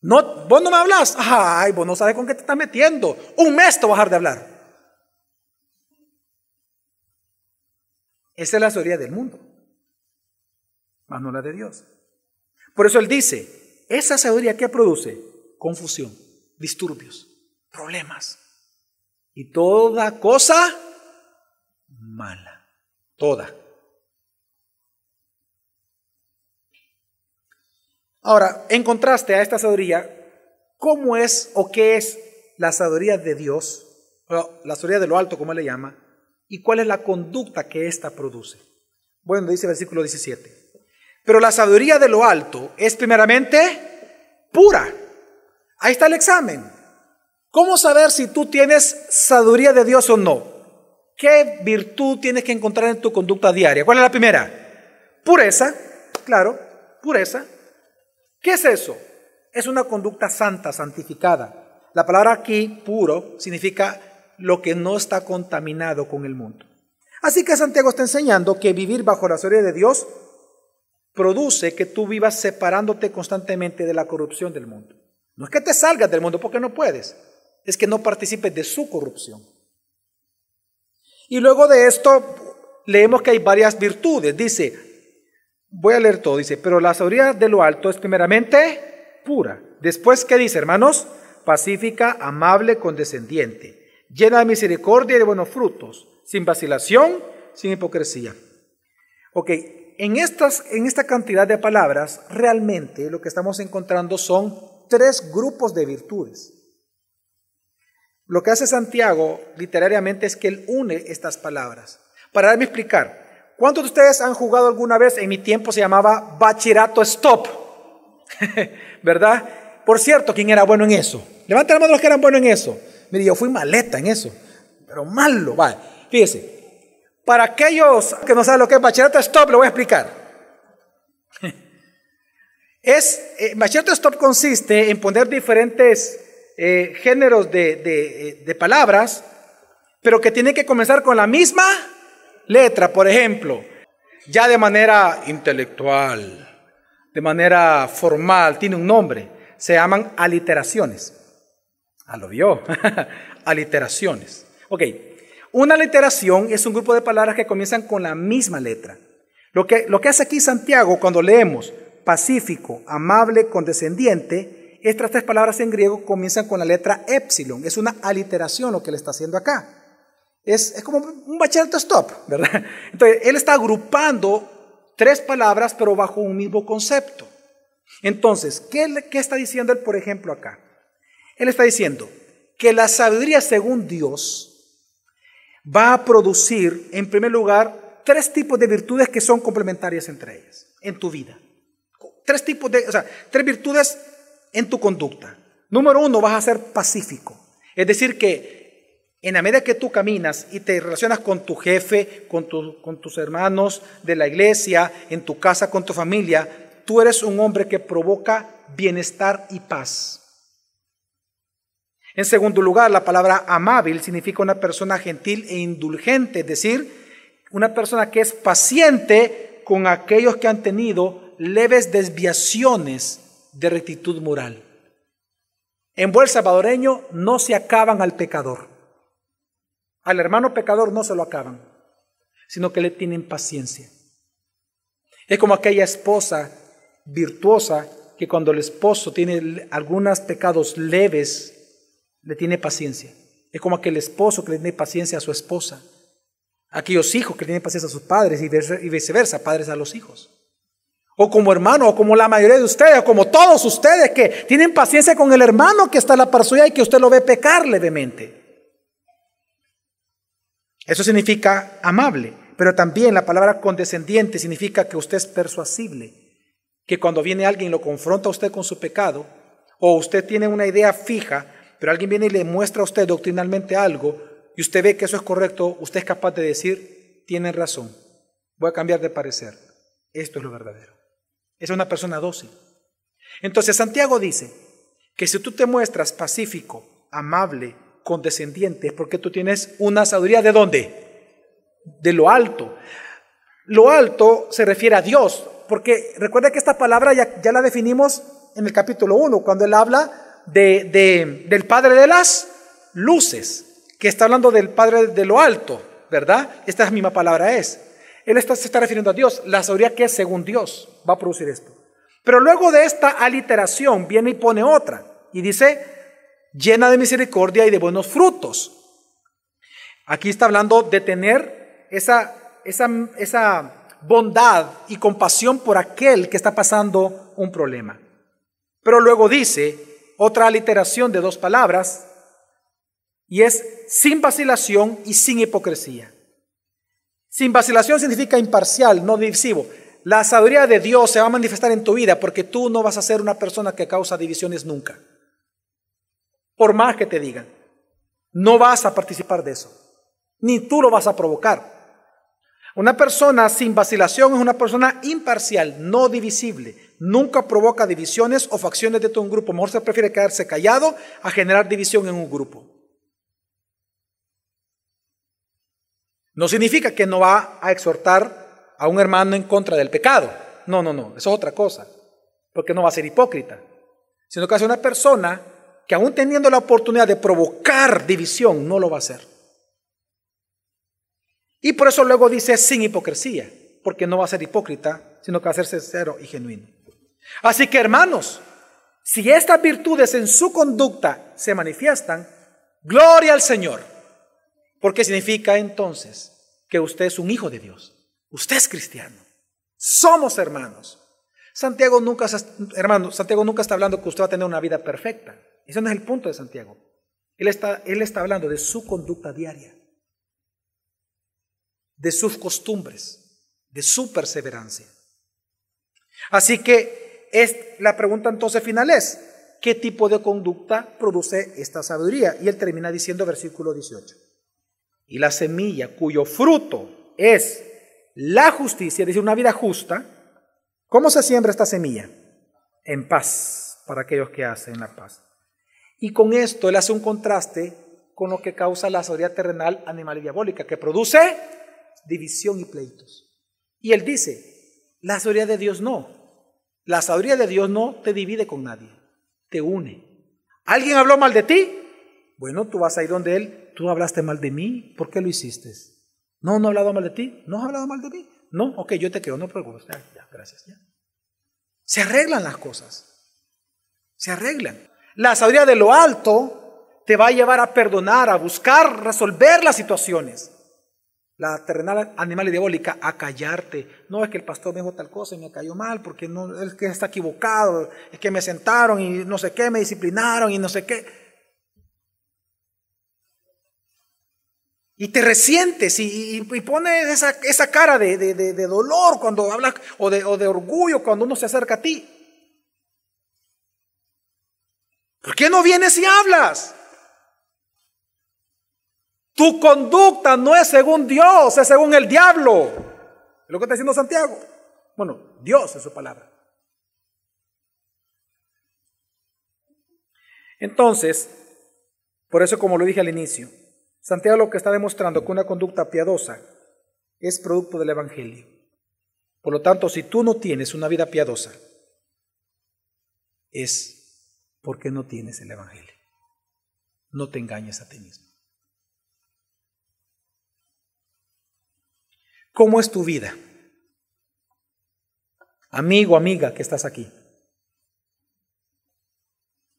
No, vos no me hablas. Ay, vos no sabes con qué te estás metiendo. Un mes te voy a dejar de hablar. Esa es la sabiduría del mundo, más no la de Dios. Por eso Él dice, esa sabiduría que produce confusión, disturbios, problemas y toda cosa mala, toda. Ahora, en contraste a esta sabiduría, ¿cómo es o qué es la sabiduría de Dios, la sabiduría de lo alto, como le llama, y cuál es la conducta que ésta produce? Bueno, dice el versículo 17. Pero la sabiduría de lo alto es primeramente pura. Ahí está el examen. ¿Cómo saber si tú tienes sabiduría de Dios o no? ¿Qué virtud tienes que encontrar en tu conducta diaria? ¿Cuál es la primera? Pureza, claro, pureza. ¿Qué es eso? Es una conducta santa, santificada. La palabra aquí, puro, significa lo que no está contaminado con el mundo. Así que Santiago está enseñando que vivir bajo la sabiduría de Dios produce que tú vivas separándote constantemente de la corrupción del mundo. No es que te salgas del mundo porque no puedes, es que no participes de su corrupción. Y luego de esto leemos que hay varias virtudes. Dice, Voy a leer todo, dice, pero la sabiduría de lo alto es primeramente pura. Después, ¿qué dice, hermanos? Pacífica, amable, condescendiente, llena de misericordia y de buenos frutos, sin vacilación, sin hipocresía. Ok, en, estas, en esta cantidad de palabras, realmente lo que estamos encontrando son tres grupos de virtudes. Lo que hace Santiago literariamente es que él une estas palabras. Para darme explicar, ¿Cuántos de ustedes han jugado alguna vez? En mi tiempo se llamaba bachillerato stop. ¿Verdad? Por cierto, ¿quién era bueno en eso? Levanten la mano los que eran buenos en eso. Mire, yo fui maleta en eso. Pero malo, vale. Fíjese. Para aquellos que no saben lo que es bachillerato stop, le voy a explicar. Es, eh, bachillerato stop consiste en poner diferentes eh, géneros de, de, de palabras, pero que tienen que comenzar con la misma letra, por ejemplo, ya de manera intelectual, de manera formal, tiene un nombre, se llaman aliteraciones. Ah, lo vio, aliteraciones. Ok, una aliteración es un grupo de palabras que comienzan con la misma letra. Lo que, lo que hace aquí Santiago cuando leemos pacífico, amable, condescendiente, estas tres palabras en griego comienzan con la letra epsilon. Es una aliteración lo que le está haciendo acá. Es, como un bachillerato stop, ¿verdad? Entonces, él está agrupando tres palabras, pero bajo un mismo concepto. Entonces, ¿qué, ¿qué está diciendo él, por ejemplo, acá? Él está diciendo que la sabiduría según Dios va a producir, en primer lugar, tres tipos de virtudes que son complementarias entre ellas en tu vida. Tres tipos de, o sea, tres virtudes en tu conducta. Número uno, vas a ser pacífico. Es decir, que en la medida que tú caminas y te relacionas con tu jefe, con, tus hermanos de la iglesia, en tu casa, con tu familia, tú eres un hombre que provoca bienestar y paz. En segundo lugar, la palabra amable significa una persona gentil e indulgente, es decir, una persona que es paciente con aquellos que han tenido leves desviaciones de rectitud moral. En buen salvadoreño no se acaban al pecador. Al hermano pecador no se lo acaban, sino que le tienen paciencia. Es como aquella esposa virtuosa que cuando el esposo tiene algunos pecados leves, le tiene paciencia. Es como aquel esposo que le tiene paciencia a su esposa. Aquellos hijos que le tienen paciencia a sus padres y viceversa, padres a los hijos. O como hermano, o como la mayoría de ustedes, o como todos ustedes que tienen paciencia con el hermano que está a la par suya y que usted lo ve pecar levemente. Eso significa amable. pero también la palabra condescendiente significa que usted es persuasible, que cuando viene alguien y lo confronta a usted con su pecado, o usted tiene una idea fija, pero alguien viene y le muestra a usted doctrinalmente algo, y usted ve que eso es correcto, usted es capaz de decir, tienen razón, voy a cambiar de parecer, esto es lo verdadero. Es una persona dócil. Entonces Santiago dice que si tú te muestras pacífico, amable, condescendiente, es porque tú tienes una sabiduría de dónde? De lo alto. Lo alto se refiere a Dios, porque recuerda que esta palabra ya, ya la definimos en el capítulo 1, cuando él habla de, del Padre de las luces, que está hablando del Padre de lo alto, ¿verdad? Esta misma palabra es. Él está, se está refiriendo a Dios, la sabiduría que es según Dios va a producir esto. Pero luego de esta aliteración viene y pone otra y dice, llena de misericordia y de buenos frutos. Aquí está hablando de tener esa, esa, esa bondad y compasión por aquel que está pasando un problema. Pero luego dice otra aliteración de dos palabras y es sin vacilación y sin hipocresía. Sin vacilación significa imparcial, no divisivo. La sabiduría de Dios se va a manifestar en tu vida porque tú no vas a ser una persona que causa divisiones nunca. Por más que te digan, no vas a participar de eso. Ni tú lo vas a provocar. Una persona sin vacilación es una persona imparcial, no divisible. Nunca provoca divisiones o facciones de todo un grupo. Mejor se prefiere quedarse callado a generar división en un grupo. No significa que no va a exhortar a un hermano en contra del pecado. No, no, no, eso es otra cosa. Porque no va a ser hipócrita. Sino que es una persona que aún teniendo la oportunidad de provocar división, no lo va a hacer. Y por eso luego dice sin hipocresía, porque no va a ser hipócrita, sino que va a ser sincero y genuino. Así que hermanos, si estas virtudes en su conducta se manifiestan, gloria al Señor. Porque significa entonces que usted es un hijo de Dios. Usted es cristiano. Somos hermanos. Santiago nunca, hermano, Santiago nunca está hablando que usted va a tener una vida perfecta. Ese no es el punto de Santiago. Él está, él está hablando de su conducta diaria, de sus costumbres, de su perseverancia. Así que es, la pregunta entonces final es, ¿qué tipo de conducta produce esta sabiduría? Y él termina diciendo versículo 18 y la semilla cuyo fruto es la justicia, dice una vida justa, ¿cómo se siembra esta semilla? En paz para aquellos que hacen la paz. Y con esto él hace un contraste con lo que causa la sabiduría terrenal animal y diabólica, que produce división y pleitos. Y él dice, la sabiduría de Dios no. La sabiduría de Dios no te divide con nadie, te une. ¿Alguien habló mal de ti? Bueno, tú vas a ir donde él tú hablaste mal de mí, ¿por qué lo hiciste? No, no he hablado mal de ti, no has hablado mal de mí. No, ok, yo te creo, no preocupes. Ya, ya, gracias. Ya. Se arreglan las cosas. Se arreglan. La sabiduría de lo alto te va a llevar a perdonar, a buscar resolver las situaciones. La terrenal animal y diabólica a callarte. No es que el pastor me dijo tal cosa y me cayó mal porque no, es que está equivocado, es que me sentaron y no sé qué, me disciplinaron y no sé qué. Y te resientes y, pones esa, cara de, dolor cuando hablas o de, o de orgullo cuando uno se acerca a ti. ¿Por qué no vienes y hablas? Tu conducta no es según Dios, es según el diablo. Es lo que está diciendo Santiago. Bueno, Dios es su palabra. Entonces, por eso como lo dije al inicio, Santiago lo que está demostrando que una conducta piadosa es producto del Evangelio. Por lo tanto, si tú no tienes una vida piadosa, es porque no tienes el Evangelio. No te engañes a ti mismo. ¿Cómo es tu vida? Amigo, amiga que estás aquí.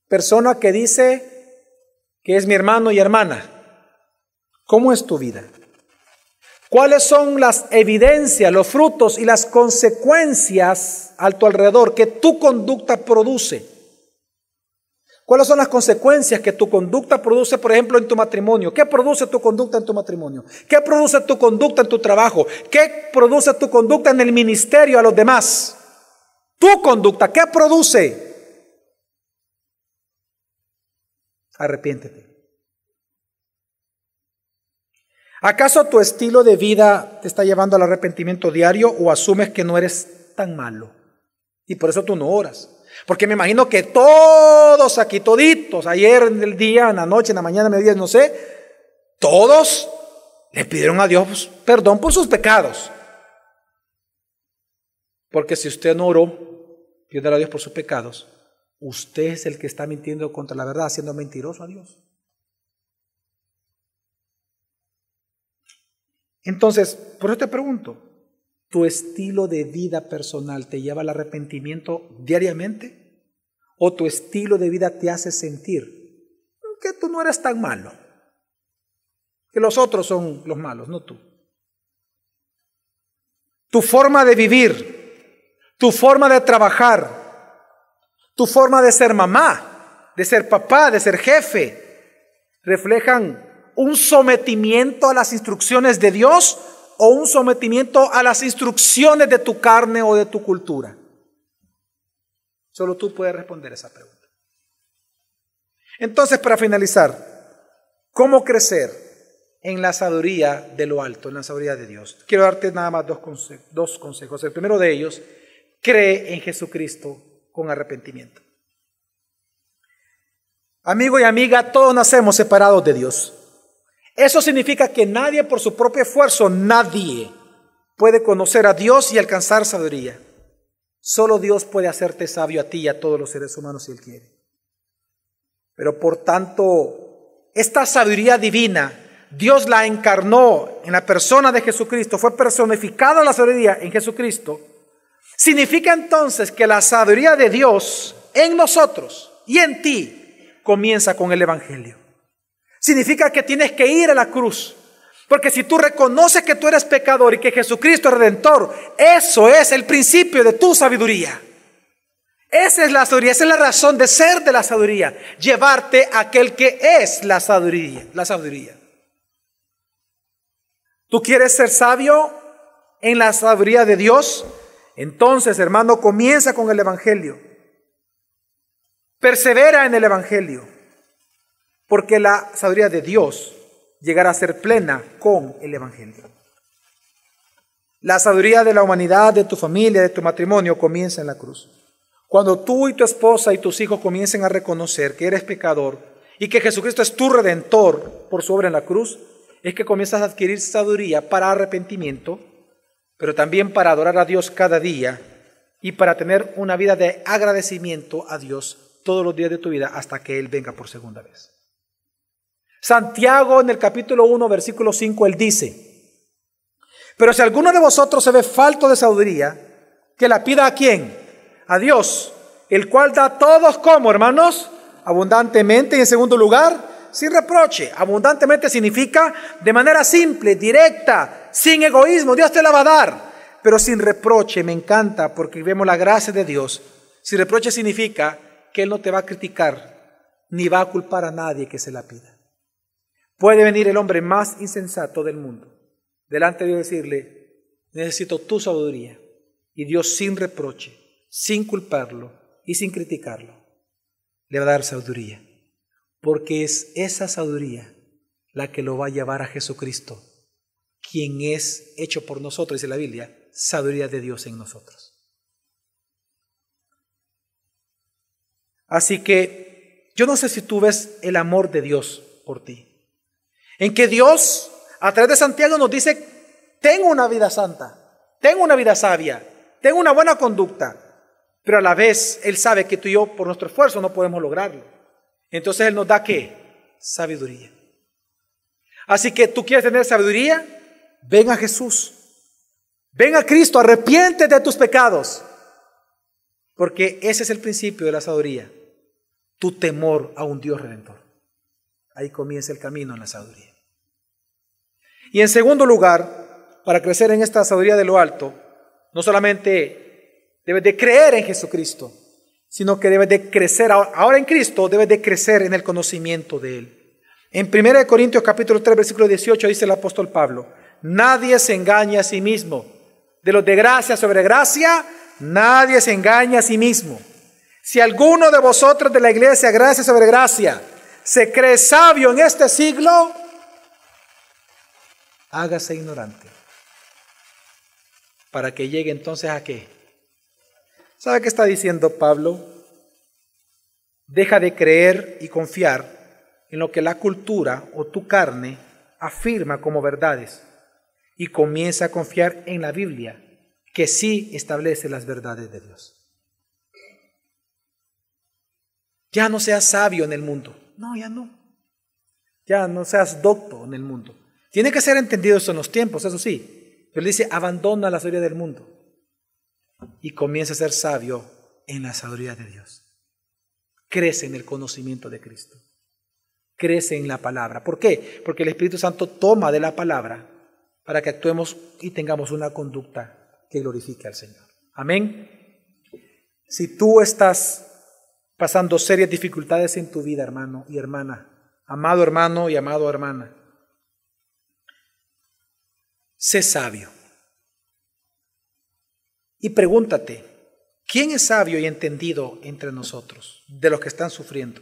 Persona que dice que es mi hermano y hermana ¿Cómo es tu vida? ¿Cuáles son las evidencias, los frutos y las consecuencias a tu alrededor que tu conducta produce? ¿Cuáles son las consecuencias que tu conducta produce, por ejemplo, en tu matrimonio? ¿Qué produce tu conducta en tu matrimonio? ¿Qué produce tu conducta en tu trabajo? ¿Qué produce tu conducta en el ministerio a los demás? Tu conducta, ¿qué produce? Arrepiéntete. ¿Acaso tu estilo de vida te está llevando al arrepentimiento diario o asumes que no eres tan malo? Y por eso tú no oras. Porque me imagino que todos aquí, toditos, ayer en el día, en la noche, en la mañana, en el día, no sé, todos le pidieron a Dios perdón por sus pecados. Porque si usted no oró, pidiendo a Dios por sus pecados, usted es el que está mintiendo contra la verdad, siendo mentiroso a Dios. Entonces, por eso te pregunto, ¿Tu estilo de vida personal te lleva al arrepentimiento diariamente? ¿O tu estilo de vida te hace sentir que tú no eres tan malo? Que los otros son los malos, no tú. Tu forma de vivir, tu forma de trabajar, tu forma de ser mamá, de ser papá, de ser jefe, reflejan un sometimiento a las instrucciones de Dios o un sometimiento a las instrucciones de tu carne o de tu cultura? Solo tú puedes responder esa pregunta. Entonces, para finalizar, ¿cómo crecer en la sabiduría de lo alto, en la sabiduría de Dios? Quiero darte nada más dos, dos consejos. El primero de ellos, cree en Jesucristo con arrepentimiento. Amigo y amiga, todos nacemos separados de Dios. Eso significa que nadie por su propio esfuerzo, nadie puede conocer a Dios y alcanzar sabiduría. Solo Dios puede hacerte sabio a ti y a todos los seres humanos si Él quiere. Pero por tanto, esta sabiduría divina, Dios la encarnó en la persona de Jesucristo, fue personificada la sabiduría en Jesucristo. Significa entonces que la sabiduría de Dios en nosotros y en ti comienza con el Evangelio. Significa que tienes que ir a la cruz. Porque si tú reconoces que tú eres pecador y que Jesucristo es redentor, eso es el principio de tu sabiduría. Esa es la sabiduría, esa es la razón de ser de la sabiduría, llevarte a aquel que es la sabiduría, la sabiduría. ¿Tú quieres ser sabio en la sabiduría de Dios? Entonces, hermano, comienza con el evangelio. Persevera en el evangelio porque la sabiduría de Dios llegará a ser plena con el Evangelio. La sabiduría de la humanidad, de tu familia, de tu matrimonio comienza en la cruz. Cuando tú y tu esposa y tus hijos comiencen a reconocer que eres pecador y que Jesucristo es tu redentor por su obra en la cruz, es que comienzas a adquirir sabiduría para arrepentimiento, pero también para adorar a Dios cada día y para tener una vida de agradecimiento a Dios todos los días de tu vida hasta que Él venga por segunda vez. Santiago en el capítulo 1, versículo 5, él dice, pero si alguno de vosotros se ve falto de sabiduría, que la pida a quién? A Dios, el cual da a todos como, hermanos, abundantemente y en segundo lugar, sin reproche. Abundantemente significa de manera simple, directa, sin egoísmo. Dios te la va a dar, pero sin reproche. Me encanta porque vemos la gracia de Dios. Sin reproche significa que Él no te va a criticar ni va a culpar a nadie que se la pida. Puede venir el hombre más insensato del mundo delante de Dios decirle, necesito tu sabiduría. Y Dios sin reproche, sin culparlo y sin criticarlo, le va a dar sabiduría. Porque es esa sabiduría la que lo va a llevar a Jesucristo, quien es hecho por nosotros, dice la Biblia, sabiduría de Dios en nosotros. Así que yo no sé si tú ves el amor de Dios por ti en que Dios, a través de Santiago, nos dice, tengo una vida santa, tengo una vida sabia, tengo una buena conducta, pero a la vez Él sabe que tú y yo, por nuestro esfuerzo, no podemos lograrlo. Entonces Él nos da qué? Sabiduría. Así que tú quieres tener sabiduría, ven a Jesús, ven a Cristo, arrepiente de tus pecados, porque ese es el principio de la sabiduría, tu temor a un Dios redentor. Ahí comienza el camino en la sabiduría. Y en segundo lugar, para crecer en esta sabiduría de lo alto, no solamente debes de creer en Jesucristo, sino que debe de crecer, ahora en Cristo debe de crecer en el conocimiento de Él. En 1 Corintios capítulo 3, versículo 18 dice el apóstol Pablo, nadie se engaña a sí mismo. De los de gracia sobre gracia, nadie se engaña a sí mismo. Si alguno de vosotros de la iglesia, gracia sobre gracia, se cree sabio en este siglo, hágase ignorante. Para que llegue entonces a qué? ¿Sabe qué está diciendo Pablo? Deja de creer y confiar en lo que la cultura o tu carne afirma como verdades y comienza a confiar en la Biblia, que sí establece las verdades de Dios. Ya no seas sabio en el mundo. No, ya no. Ya no seas docto en el mundo. Tiene que ser entendido eso en los tiempos, eso sí. Pero dice, abandona la sabiduría del mundo y comienza a ser sabio en la sabiduría de Dios. Crece en el conocimiento de Cristo crece en la palabra. ¿Por qué? Porque el Espíritu Santo toma de la palabra para que actuemos y tengamos una conducta que glorifique al Señor. Amén. Si tú estás pasando serias dificultades en tu vida, hermano y hermana, amado hermano y amado hermana, sé sabio. Y pregúntate, ¿quién es sabio y entendido entre nosotros, de los que están sufriendo?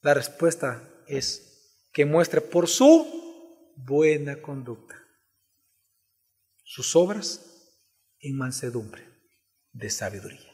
La respuesta es que muestre por su buena conducta sus obras en mansedumbre de sabiduría.